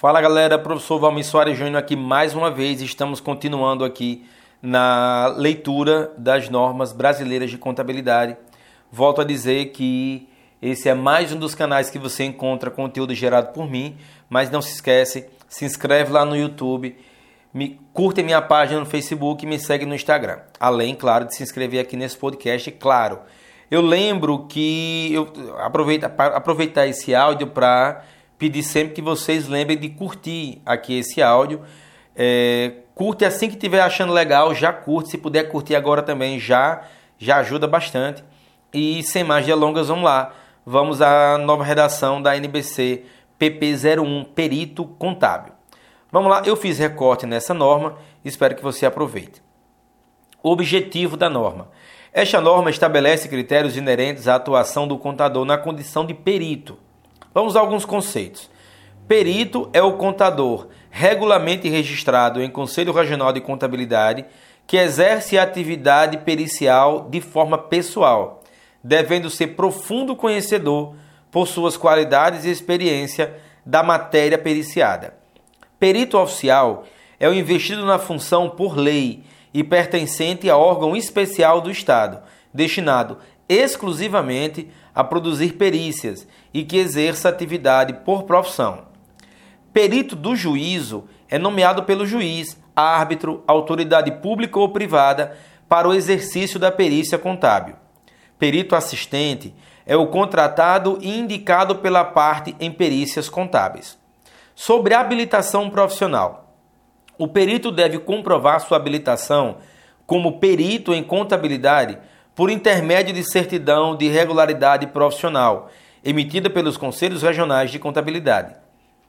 Fala galera, professor Valmir Soares Júnior aqui mais uma vez. Estamos continuando aqui na leitura das normas brasileiras de contabilidade. Volto a dizer que esse é mais um dos canais que você encontra conteúdo gerado por mim, mas não se esquece, se inscreve lá no YouTube, me curte minha página no Facebook e me segue no Instagram. Além, claro, de se inscrever aqui nesse podcast, claro. Eu lembro que eu aproveito aproveitar esse áudio para pedir sempre que vocês lembrem de curtir aqui esse áudio. É, curte assim que estiver achando legal, já curte. Se puder curtir agora também, já, já ajuda bastante. E sem mais delongas, vamos lá. Vamos à nova redação da NBC PP01, Perito Contábil. Vamos lá, eu fiz recorte nessa norma, espero que você aproveite. Objetivo da norma. Esta norma estabelece critérios inerentes à atuação do contador na condição de perito Vamos a alguns conceitos. Perito é o contador regularmente registrado em Conselho Regional de Contabilidade que exerce atividade pericial de forma pessoal, devendo ser profundo conhecedor por suas qualidades e experiência da matéria periciada. Perito oficial é o investido na função por lei e pertencente a órgão especial do Estado, destinado exclusivamente a produzir perícias e que exerça atividade por profissão. Perito do juízo é nomeado pelo juiz, árbitro, autoridade pública ou privada para o exercício da perícia contábil. Perito assistente é o contratado e indicado pela parte em perícias contábeis. Sobre habilitação profissional. O perito deve comprovar sua habilitação como perito em contabilidade por intermédio de certidão de regularidade profissional emitida pelos Conselhos Regionais de Contabilidade.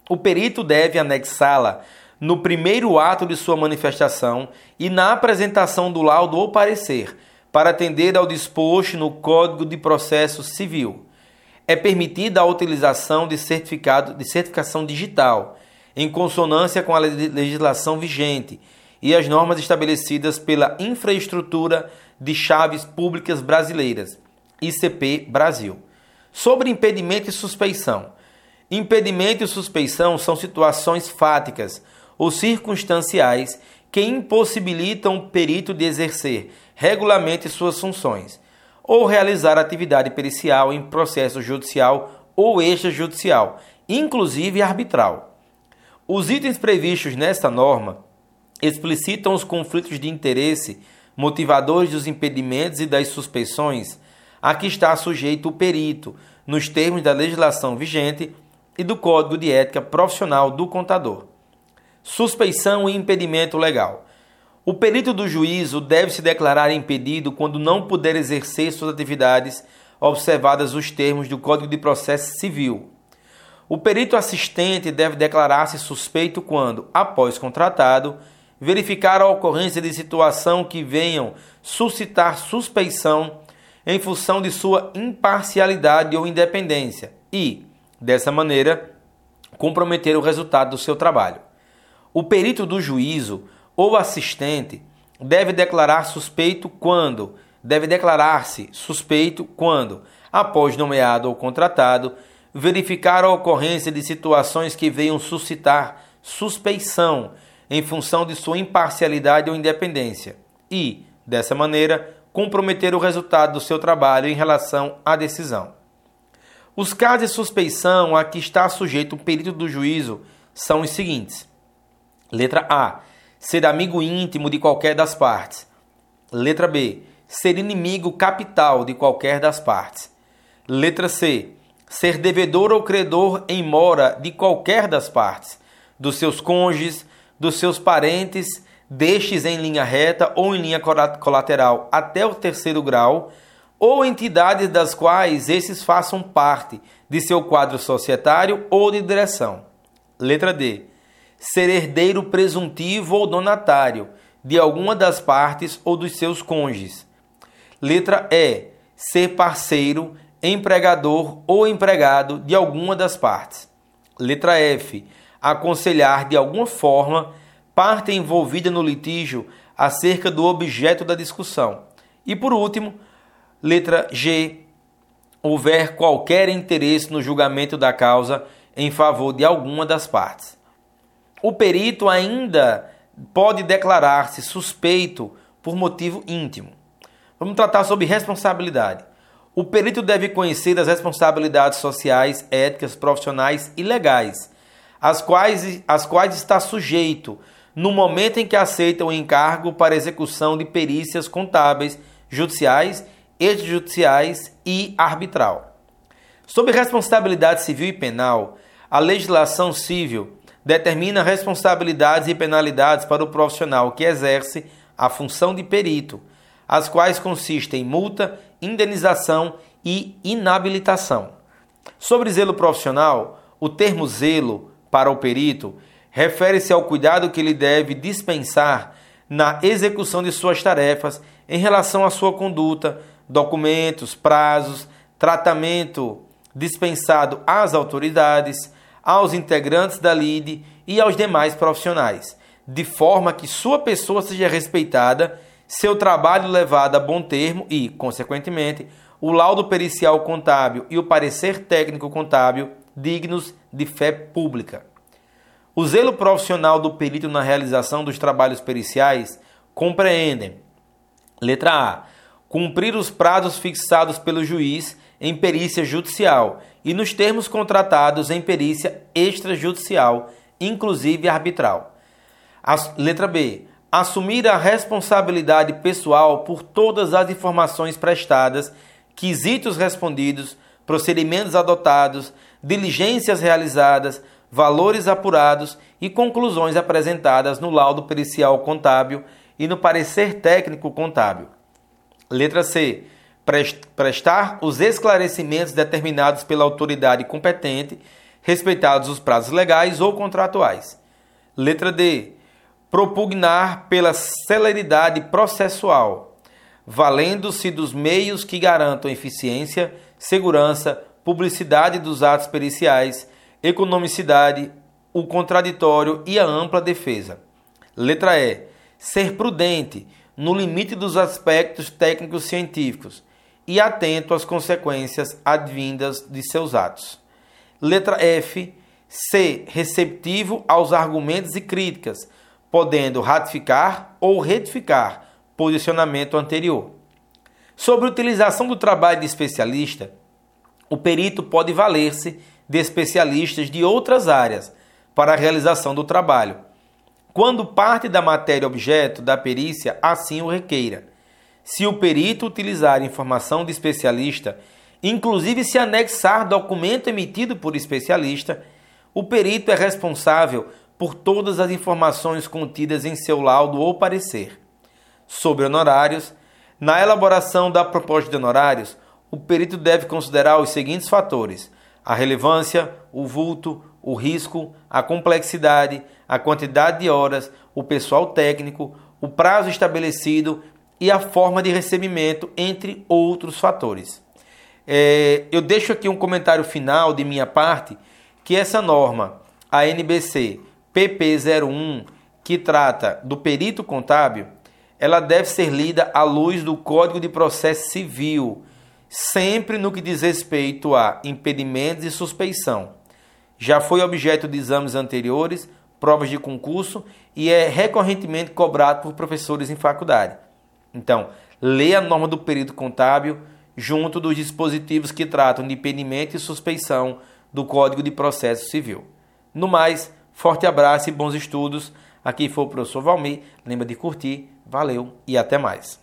O perito deve anexá-la no primeiro ato de sua manifestação e na apresentação do laudo ou parecer, para atender ao disposto no Código de Processo Civil. É permitida a utilização de certificado de certificação digital, em consonância com a legislação vigente e as normas estabelecidas pela Infraestrutura de Chaves Públicas Brasileiras, ICP Brasil. Sobre impedimento e suspeição. Impedimento e suspeição são situações fáticas ou circunstanciais que impossibilitam o perito de exercer regularmente suas funções ou realizar atividade pericial em processo judicial ou extrajudicial, inclusive arbitral. Os itens previstos nesta norma explicitam os conflitos de interesse motivadores dos impedimentos e das suspeições a que está sujeito o perito, nos termos da legislação vigente e do Código de Ética Profissional do Contador. Suspeição e impedimento legal. O perito do juízo deve se declarar impedido quando não puder exercer suas atividades, observadas os termos do Código de Processo Civil. O perito assistente deve declarar-se suspeito quando, após contratado, verificar a ocorrência de situação que venham suscitar suspeição em função de sua imparcialidade ou independência e, dessa maneira, comprometer o resultado do seu trabalho. O perito do juízo ou assistente deve declarar suspeito quando deve declarar-se suspeito quando, após nomeado ou contratado, verificar a ocorrência de situações que venham suscitar suspeição em função de sua imparcialidade ou independência e, dessa maneira, comprometer o resultado do seu trabalho em relação à decisão. Os casos de suspeição a que está sujeito o perito do juízo são os seguintes: letra A. Ser amigo íntimo de qualquer das partes. Letra B. Ser inimigo capital de qualquer das partes. Letra C. Ser devedor ou credor em mora de qualquer das partes, dos seus cônjuges, dos seus parentes destes em linha reta ou em linha colateral até o terceiro grau, ou entidades das quais esses façam parte de seu quadro societário ou de direção. Letra D. Ser herdeiro presuntivo ou donatário de alguma das partes ou dos seus cônjuges. Letra E. Ser parceiro, empregador ou empregado de alguma das partes. Letra F. Aconselhar de alguma forma parte envolvida no litígio acerca do objeto da discussão. E por último, letra G, houver qualquer interesse no julgamento da causa em favor de alguma das partes. O perito ainda pode declarar-se suspeito por motivo íntimo. Vamos tratar sobre responsabilidade. O perito deve conhecer as responsabilidades sociais, éticas, profissionais e legais, às quais, às quais está sujeito no momento em que aceita o encargo para execução de perícias contábeis, judiciais, extrajudiciais e arbitral. Sob responsabilidade civil e penal, a legislação civil determina responsabilidades e penalidades para o profissional que exerce a função de perito, as quais consistem em multa, indenização e inabilitação. Sobre zelo profissional, o termo zelo para o perito refere-se ao cuidado que ele deve dispensar na execução de suas tarefas em relação à sua conduta, documentos, prazos, tratamento dispensado às autoridades, aos integrantes da LIDE e aos demais profissionais, de forma que sua pessoa seja respeitada, seu trabalho levado a bom termo e, consequentemente, o laudo pericial contábil e o parecer técnico contábil dignos de fé pública. O zelo profissional do perito na realização dos trabalhos periciais compreendem: letra A. Cumprir os prazos fixados pelo juiz em perícia judicial e nos termos contratados em perícia extrajudicial, inclusive arbitral. A letra B. Assumir a responsabilidade pessoal por todas as informações prestadas, quesitos respondidos, procedimentos adotados, diligências realizadas, valores apurados e conclusões apresentadas no laudo pericial contábil e no parecer técnico contábil. Letra C. Prestar os esclarecimentos determinados pela autoridade competente, respeitados os prazos legais ou contratuais. Letra D. Propugnar pela celeridade processual, valendo-se dos meios que garantam eficiência, segurança, publicidade dos atos periciais economicidade, o contraditório e a ampla defesa. Letra E. Ser prudente no limite dos aspectos técnicos científicos e atento às consequências advindas de seus atos. Letra F. Ser receptivo aos argumentos e críticas, podendo ratificar ou retificar posicionamento anterior. Sobre utilização do trabalho de especialista, o perito pode valer-se de especialistas de outras áreas para a realização do trabalho, quando parte da matéria objeto da perícia assim o requeira. Se o perito utilizar informação de especialista, inclusive se anexar documento emitido por especialista, o perito é responsável por todas as informações contidas em seu laudo ou parecer. Sobre honorários, na elaboração da proposta de honorários, o perito deve considerar os seguintes fatores: a relevância, o vulto, o risco, a complexidade, a quantidade de horas, o pessoal técnico, o prazo estabelecido e a forma de recebimento, entre outros fatores. É, eu deixo aqui um comentário final de minha parte que essa norma, a NBC PP01, que trata do perito contábil, ela deve ser lida à luz do Código de Processo Civil, sempre no que diz respeito a impedimentos e suspeição. Já foi objeto de exames anteriores, provas de concurso e é recorrentemente cobrado por professores em faculdade. Então, leia a norma do período contábil junto dos dispositivos que tratam de impedimento e suspeição do Código de Processo Civil. No mais, forte abraço e bons estudos. Aqui foi o professor Valmir. Lembra de curtir. Valeu e até mais.